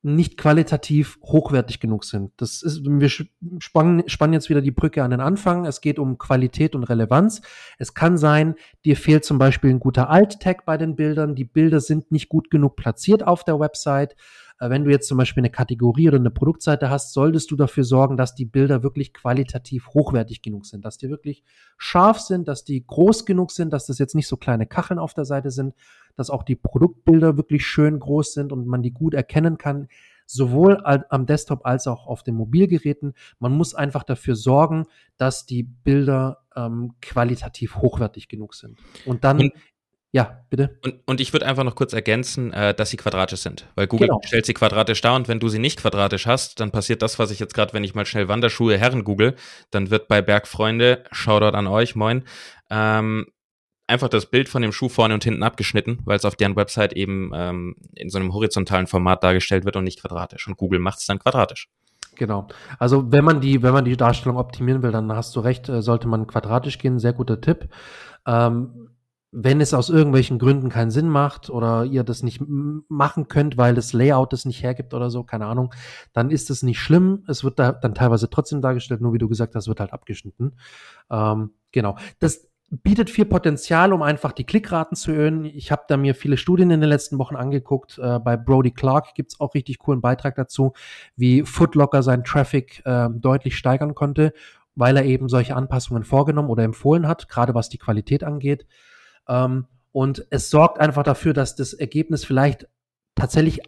nicht qualitativ hochwertig genug sind. Das ist, wir spannen, spannen jetzt wieder die Brücke an den Anfang. Es geht um Qualität und Relevanz. Es kann sein, dir fehlt zum Beispiel ein guter Alt-Tag bei den Bildern. Die Bilder sind nicht gut genug platziert auf der Website. Äh, wenn du jetzt zum Beispiel eine Kategorie oder eine Produktseite hast, solltest du dafür sorgen, dass die Bilder wirklich qualitativ hochwertig genug sind, dass die wirklich scharf sind, dass die groß genug sind, dass das jetzt nicht so kleine Kacheln auf der Seite sind, dass auch die Produktbilder wirklich schön groß sind und man die gut erkennen kann sowohl am Desktop als auch auf den Mobilgeräten. Man muss einfach dafür sorgen, dass die Bilder ähm, qualitativ hochwertig genug sind. Und dann ja, bitte. Und, und ich würde einfach noch kurz ergänzen, äh, dass sie quadratisch sind. Weil Google genau. stellt sie quadratisch dar und wenn du sie nicht quadratisch hast, dann passiert das, was ich jetzt gerade, wenn ich mal schnell Wanderschuhe Herren google, dann wird bei Bergfreunde, Shoutout an euch, moin, ähm, einfach das Bild von dem Schuh vorne und hinten abgeschnitten, weil es auf deren Website eben ähm, in so einem horizontalen Format dargestellt wird und nicht quadratisch. Und Google macht es dann quadratisch. Genau. Also wenn man die, wenn man die Darstellung optimieren will, dann hast du recht, äh, sollte man quadratisch gehen. Sehr guter Tipp. Ähm, wenn es aus irgendwelchen Gründen keinen Sinn macht oder ihr das nicht machen könnt, weil das Layout es nicht hergibt oder so, keine Ahnung, dann ist es nicht schlimm. Es wird da dann teilweise trotzdem dargestellt, nur wie du gesagt hast, wird halt abgeschnitten. Ähm, genau. Das bietet viel Potenzial, um einfach die Klickraten zu erhöhen. Ich habe da mir viele Studien in den letzten Wochen angeguckt. Äh, bei Brody Clark gibt's auch richtig coolen Beitrag dazu, wie Footlocker seinen Traffic äh, deutlich steigern konnte, weil er eben solche Anpassungen vorgenommen oder empfohlen hat, gerade was die Qualität angeht. Ähm, und es sorgt einfach dafür, dass das Ergebnis vielleicht tatsächlich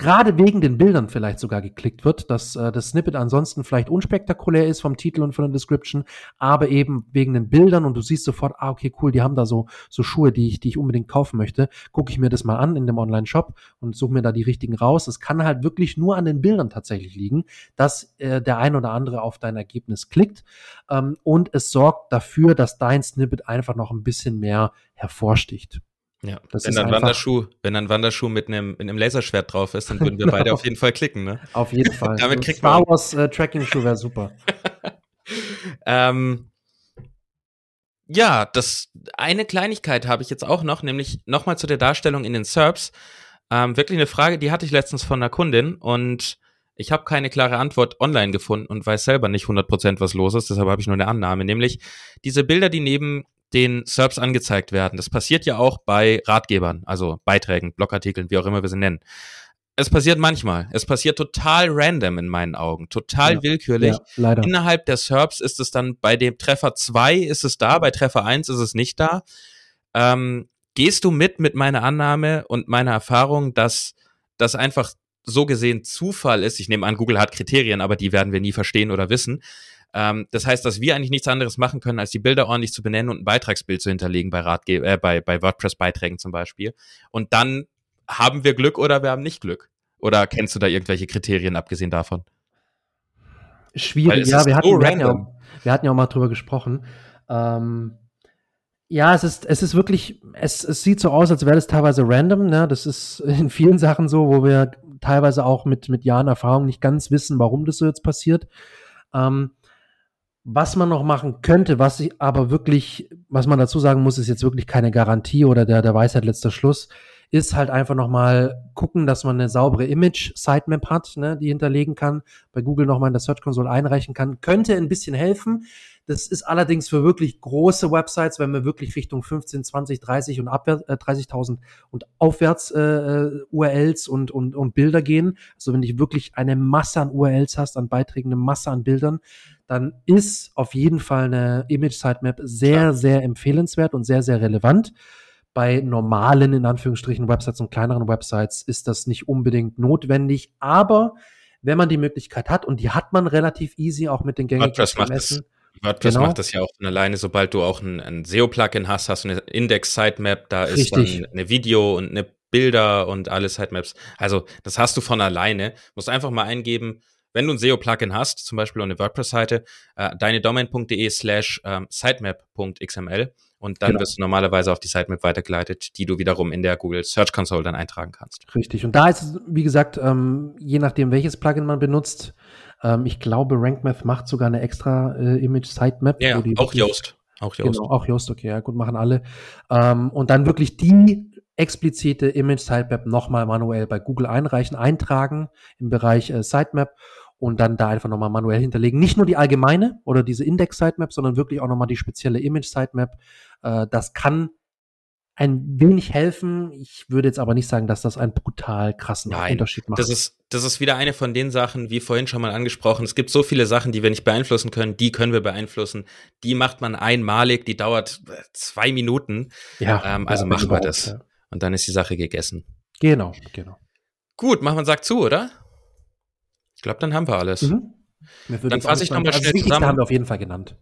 gerade wegen den Bildern vielleicht sogar geklickt wird, dass äh, das Snippet ansonsten vielleicht unspektakulär ist vom Titel und von der Description, aber eben wegen den Bildern und du siehst sofort, ah, okay, cool, die haben da so, so Schuhe, die ich, die ich unbedingt kaufen möchte, gucke ich mir das mal an in dem Online-Shop und suche mir da die richtigen raus. Es kann halt wirklich nur an den Bildern tatsächlich liegen, dass äh, der ein oder andere auf dein Ergebnis klickt ähm, und es sorgt dafür, dass dein Snippet einfach noch ein bisschen mehr hervorsticht. Ja, das wenn dann Wanderschuh, wenn dann Wanderschuh mit einem, mit einem Laserschwert drauf ist, dann würden wir <laughs> beide auf jeden Fall klicken, ne? Auf jeden Fall. <laughs> Damit kriegt Star Wars äh, Tracking Schuh wäre super. <laughs> ähm, ja, das eine Kleinigkeit habe ich jetzt auch noch, nämlich nochmal zu der Darstellung in den SERPs. Ähm, wirklich eine Frage, die hatte ich letztens von einer Kundin und ich habe keine klare Antwort online gefunden und weiß selber nicht 100% was los ist, deshalb habe ich nur eine Annahme, nämlich diese Bilder, die neben den SERPs angezeigt werden. Das passiert ja auch bei Ratgebern, also Beiträgen, Blogartikeln, wie auch immer wir sie nennen. Es passiert manchmal. Es passiert total random in meinen Augen, total ja, willkürlich. Ja, leider. Innerhalb der SERPs ist es dann bei dem Treffer 2 ist es da, bei Treffer 1 ist es nicht da. Ähm, gehst du mit mit meiner Annahme und meiner Erfahrung, dass das einfach so gesehen Zufall ist? Ich nehme an, Google hat Kriterien, aber die werden wir nie verstehen oder wissen. Ähm, das heißt, dass wir eigentlich nichts anderes machen können, als die Bilder ordentlich zu benennen und ein Beitragsbild zu hinterlegen bei, Ratge äh, bei, bei WordPress-Beiträgen zum Beispiel. Und dann haben wir Glück oder wir haben nicht Glück. Oder kennst du da irgendwelche Kriterien abgesehen davon? Schwierig, ja, wir, so hatten, wir, hatten ja auch, wir hatten ja auch mal drüber gesprochen. Ähm, ja, es ist, es ist wirklich, es, es sieht so aus, als wäre das teilweise random. Ne? Das ist in vielen Sachen so, wo wir teilweise auch mit, mit Jahren Erfahrung nicht ganz wissen, warum das so jetzt passiert. Ähm, was man noch machen könnte, was ich aber wirklich, was man dazu sagen muss, ist jetzt wirklich keine Garantie oder der, der Weisheit letzter Schluss, ist halt einfach nochmal gucken, dass man eine saubere Image-Sitemap hat, ne, die hinterlegen kann, bei Google nochmal in der Search Console einreichen kann. Könnte ein bisschen helfen. Das ist allerdings für wirklich große Websites, wenn wir wirklich Richtung 15, 20, 30 und abwärts, äh, 30.000 und aufwärts äh, äh URLs und, und, und Bilder gehen. Also wenn du wirklich eine Masse an URLs hast, an Beiträgen, eine Masse an Bildern, dann ist auf jeden Fall eine Image Sitemap sehr, ja. sehr empfehlenswert und sehr, sehr relevant. Bei normalen, in Anführungsstrichen, Websites und kleineren Websites ist das nicht unbedingt notwendig, aber wenn man die Möglichkeit hat, und die hat man relativ easy auch mit den gängigen WordPress das, WordPress genau. macht das ja auch von alleine, sobald du auch ein, ein SEO-Plugin hast, hast du eine Index-Sitemap, da ist dann eine Video und eine Bilder und alle Sitemaps. Also das hast du von alleine. Musst einfach mal eingeben, wenn du ein SEO-Plugin hast, zum Beispiel eine WordPress-Seite, äh, deine domain.de slash ähm, sitemap.xml und dann genau. wirst du normalerweise auf die Sitemap weitergeleitet, die du wiederum in der Google Search Console dann eintragen kannst. Richtig. Und da ist es, wie gesagt, ähm, je nachdem, welches Plugin man benutzt, ähm, ich glaube, RankMath macht sogar eine extra äh, Image Sitemap. Ja, auch Yoast. Auch Yoast. Genau, auch Yoast, okay, ja, gut, machen alle. Ähm, und dann wirklich die explizite Image Sitemap nochmal manuell bei Google einreichen, eintragen im Bereich äh, Sitemap und dann da einfach nochmal manuell hinterlegen. Nicht nur die allgemeine oder diese Index-Sitemap, sondern wirklich auch nochmal die spezielle Image-Sitemap. Äh, das kann ein wenig helfen. Ich würde jetzt aber nicht sagen, dass das einen brutal krassen Nein, Unterschied macht. Das ist, das ist wieder eine von den Sachen, wie vorhin schon mal angesprochen. Es gibt so viele Sachen, die wir nicht beeinflussen können. Die können wir beeinflussen. Die macht man einmalig. Die dauert äh, zwei Minuten. Ja, ähm, also ja, machen wir das. Ja. Und dann ist die Sache gegessen. Genau, genau. Gut, machen wir einen Sack zu, oder? Ich glaube, dann haben wir alles. Mhm. Dann fasse ich nochmal also schnell zusammen. haben wir auf jeden Fall genannt.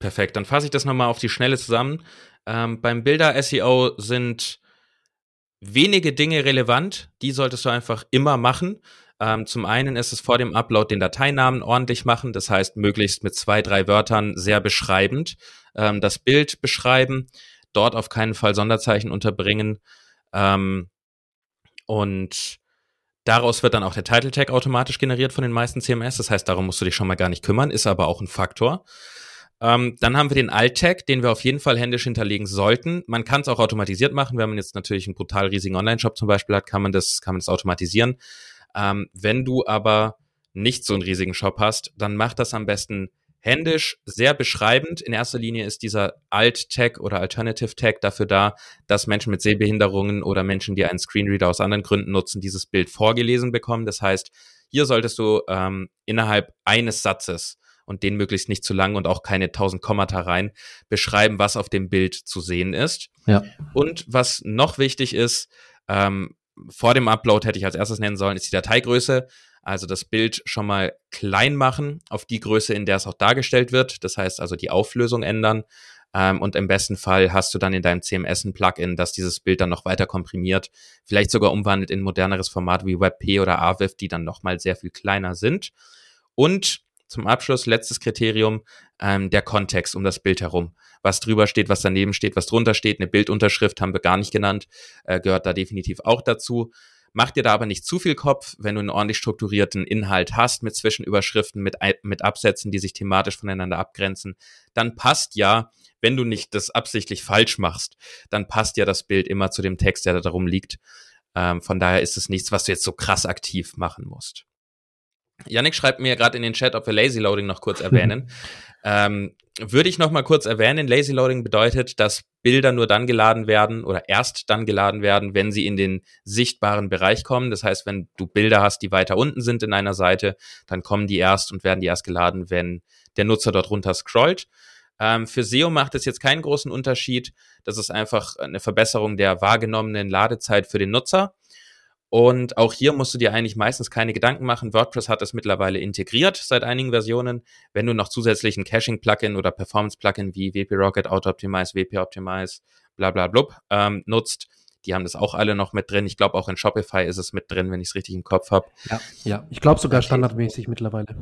Perfekt, dann fasse ich das nochmal auf die Schnelle zusammen. Ähm, beim Bilder-SEO sind wenige Dinge relevant, die solltest du einfach immer machen. Ähm, zum einen ist es vor dem Upload den Dateinamen ordentlich machen, das heißt möglichst mit zwei, drei Wörtern sehr beschreibend ähm, das Bild beschreiben, dort auf keinen Fall Sonderzeichen unterbringen ähm, und Daraus wird dann auch der Title Tag automatisch generiert von den meisten CMS. Das heißt, darum musst du dich schon mal gar nicht kümmern, ist aber auch ein Faktor. Ähm, dann haben wir den Alt-Tag, den wir auf jeden Fall händisch hinterlegen sollten. Man kann es auch automatisiert machen. Wenn man jetzt natürlich einen brutal riesigen Online-Shop zum Beispiel hat, kann man das, kann man das automatisieren. Ähm, wenn du aber nicht so einen riesigen Shop hast, dann mach das am besten händisch sehr beschreibend. In erster Linie ist dieser Alt-Tag oder Alternative-Tag dafür da, dass Menschen mit Sehbehinderungen oder Menschen, die einen Screenreader aus anderen Gründen nutzen, dieses Bild vorgelesen bekommen. Das heißt, hier solltest du ähm, innerhalb eines Satzes und den möglichst nicht zu lang und auch keine tausend Kommata rein beschreiben, was auf dem Bild zu sehen ist. Ja. Und was noch wichtig ist, ähm, vor dem Upload hätte ich als erstes nennen sollen, ist die Dateigröße. Also das Bild schon mal klein machen auf die Größe, in der es auch dargestellt wird. Das heißt also die Auflösung ändern. Ähm, und im besten Fall hast du dann in deinem CMS ein Plugin, das dieses Bild dann noch weiter komprimiert. Vielleicht sogar umwandelt in moderneres Format wie WebP oder AVIF, die dann nochmal sehr viel kleiner sind. Und zum Abschluss, letztes Kriterium, ähm, der Kontext um das Bild herum. Was drüber steht, was daneben steht, was drunter steht. Eine Bildunterschrift haben wir gar nicht genannt, äh, gehört da definitiv auch dazu. Mach dir da aber nicht zu viel Kopf, wenn du einen ordentlich strukturierten Inhalt hast mit Zwischenüberschriften, mit, mit Absätzen, die sich thematisch voneinander abgrenzen, dann passt ja, wenn du nicht das absichtlich falsch machst, dann passt ja das Bild immer zu dem Text, der da darum liegt. Ähm, von daher ist es nichts, was du jetzt so krass aktiv machen musst. Yannick schreibt mir gerade in den Chat, ob wir Lazy Loading noch kurz erwähnen. <laughs> ähm, würde ich noch mal kurz erwähnen, Lazy Loading bedeutet, dass Bilder nur dann geladen werden oder erst dann geladen werden, wenn sie in den sichtbaren Bereich kommen. Das heißt, wenn du Bilder hast, die weiter unten sind in einer Seite, dann kommen die erst und werden die erst geladen, wenn der Nutzer dort runter scrollt. Ähm, für SEO macht es jetzt keinen großen Unterschied. Das ist einfach eine Verbesserung der wahrgenommenen Ladezeit für den Nutzer. Und auch hier musst du dir eigentlich meistens keine Gedanken machen. WordPress hat das mittlerweile integriert seit einigen Versionen. Wenn du noch zusätzlichen Caching-Plugin oder Performance-Plugin wie WP Rocket, Auto-Optimize, WP Optimize, bla bla blub ähm, nutzt, die haben das auch alle noch mit drin. Ich glaube, auch in Shopify ist es mit drin, wenn ich es richtig im Kopf habe. Ja, ja. Ich glaube sogar standardmäßig mittlerweile.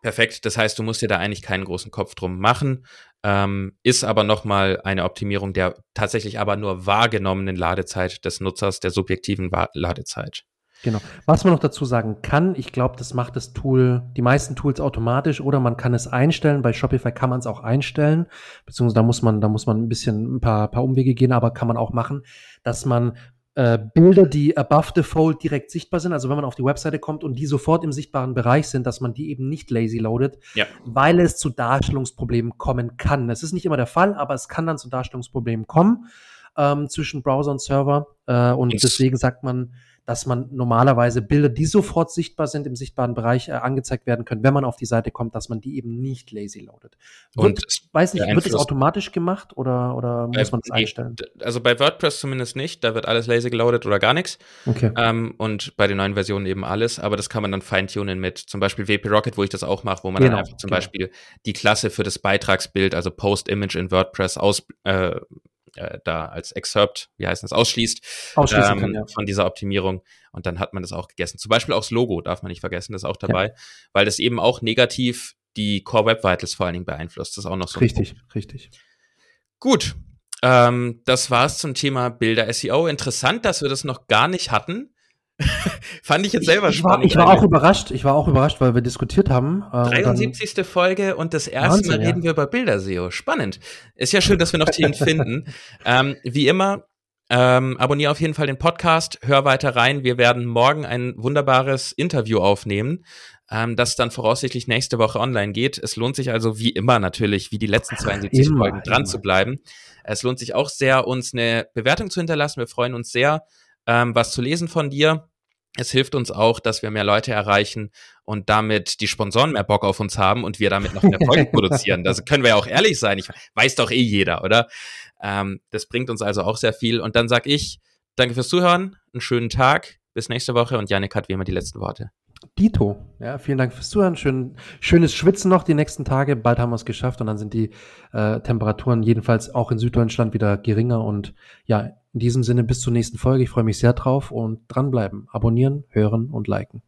Perfekt. Das heißt, du musst dir da eigentlich keinen großen Kopf drum machen. Ähm, ist aber nochmal eine Optimierung der tatsächlich aber nur wahrgenommenen Ladezeit des Nutzers, der subjektiven Ladezeit. Genau. Was man noch dazu sagen kann, ich glaube, das macht das Tool, die meisten Tools automatisch oder man kann es einstellen. Bei Shopify kann man es auch einstellen, beziehungsweise da muss man, da muss man ein bisschen ein paar, paar Umwege gehen, aber kann man auch machen, dass man äh, Bilder, die above the fold direkt sichtbar sind, also wenn man auf die Webseite kommt und die sofort im sichtbaren Bereich sind, dass man die eben nicht lazy loadet, ja. weil es zu Darstellungsproblemen kommen kann. Das ist nicht immer der Fall, aber es kann dann zu Darstellungsproblemen kommen ähm, zwischen Browser und Server äh, und yes. deswegen sagt man, dass man normalerweise Bilder, die sofort sichtbar sind, im sichtbaren Bereich äh, angezeigt werden können, wenn man auf die Seite kommt, dass man die eben nicht lazy loadet. Wird, und weiß nicht, wird es automatisch gemacht oder, oder muss man es einstellen? Also bei WordPress zumindest nicht, da wird alles lazy geloadet oder gar nichts. Okay. Ähm, und bei den neuen Versionen eben alles, aber das kann man dann feintunen mit zum Beispiel WP Rocket, wo ich das auch mache, wo man genau, dann einfach zum genau. Beispiel die Klasse für das Beitragsbild, also Post-Image in WordPress aus, äh, äh, da als Excerpt, wie heißt das, ausschließt ähm, kann, ja. von dieser Optimierung. Und dann hat man das auch gegessen. Zum Beispiel auch das Logo darf man nicht vergessen, das ist auch dabei, ja. weil das eben auch negativ die Core Web Vitals vor allen Dingen beeinflusst. Das ist auch noch so. Richtig, richtig. Gut. Ähm, das war's zum Thema Bilder SEO. Interessant, dass wir das noch gar nicht hatten. <laughs> Fand ich jetzt selber ich, ich spannend. War, ich war auch überrascht. Ich war auch überrascht, weil wir diskutiert haben. Äh, 73. Und Folge und das erste Wahnsinn, Mal reden ja. wir über Bilder-SEO. Spannend. Ist ja schön, dass wir noch Themen <laughs> finden. Ähm, wie immer, ähm, abonniere auf jeden Fall den Podcast, hör weiter rein. Wir werden morgen ein wunderbares Interview aufnehmen, ähm, das dann voraussichtlich nächste Woche online geht. Es lohnt sich also wie immer natürlich, wie die letzten 72 immer, Folgen dran immer. zu bleiben. Es lohnt sich auch sehr, uns eine Bewertung zu hinterlassen. Wir freuen uns sehr ähm, was zu lesen von dir. Es hilft uns auch, dass wir mehr Leute erreichen und damit die Sponsoren mehr Bock auf uns haben und wir damit noch mehr Folgen <laughs> produzieren. Das können wir ja auch ehrlich sein. Ich weiß doch eh jeder, oder? Ähm, das bringt uns also auch sehr viel. Und dann sag ich, danke fürs Zuhören, einen schönen Tag, bis nächste Woche und Janik hat wie immer die letzten Worte. Dito. Ja, vielen Dank fürs Zuhören. Schön, schönes Schwitzen noch die nächsten Tage. Bald haben wir es geschafft und dann sind die äh, Temperaturen jedenfalls auch in Süddeutschland wieder geringer. Und ja, in diesem Sinne bis zur nächsten Folge. Ich freue mich sehr drauf und dranbleiben. Abonnieren, hören und liken.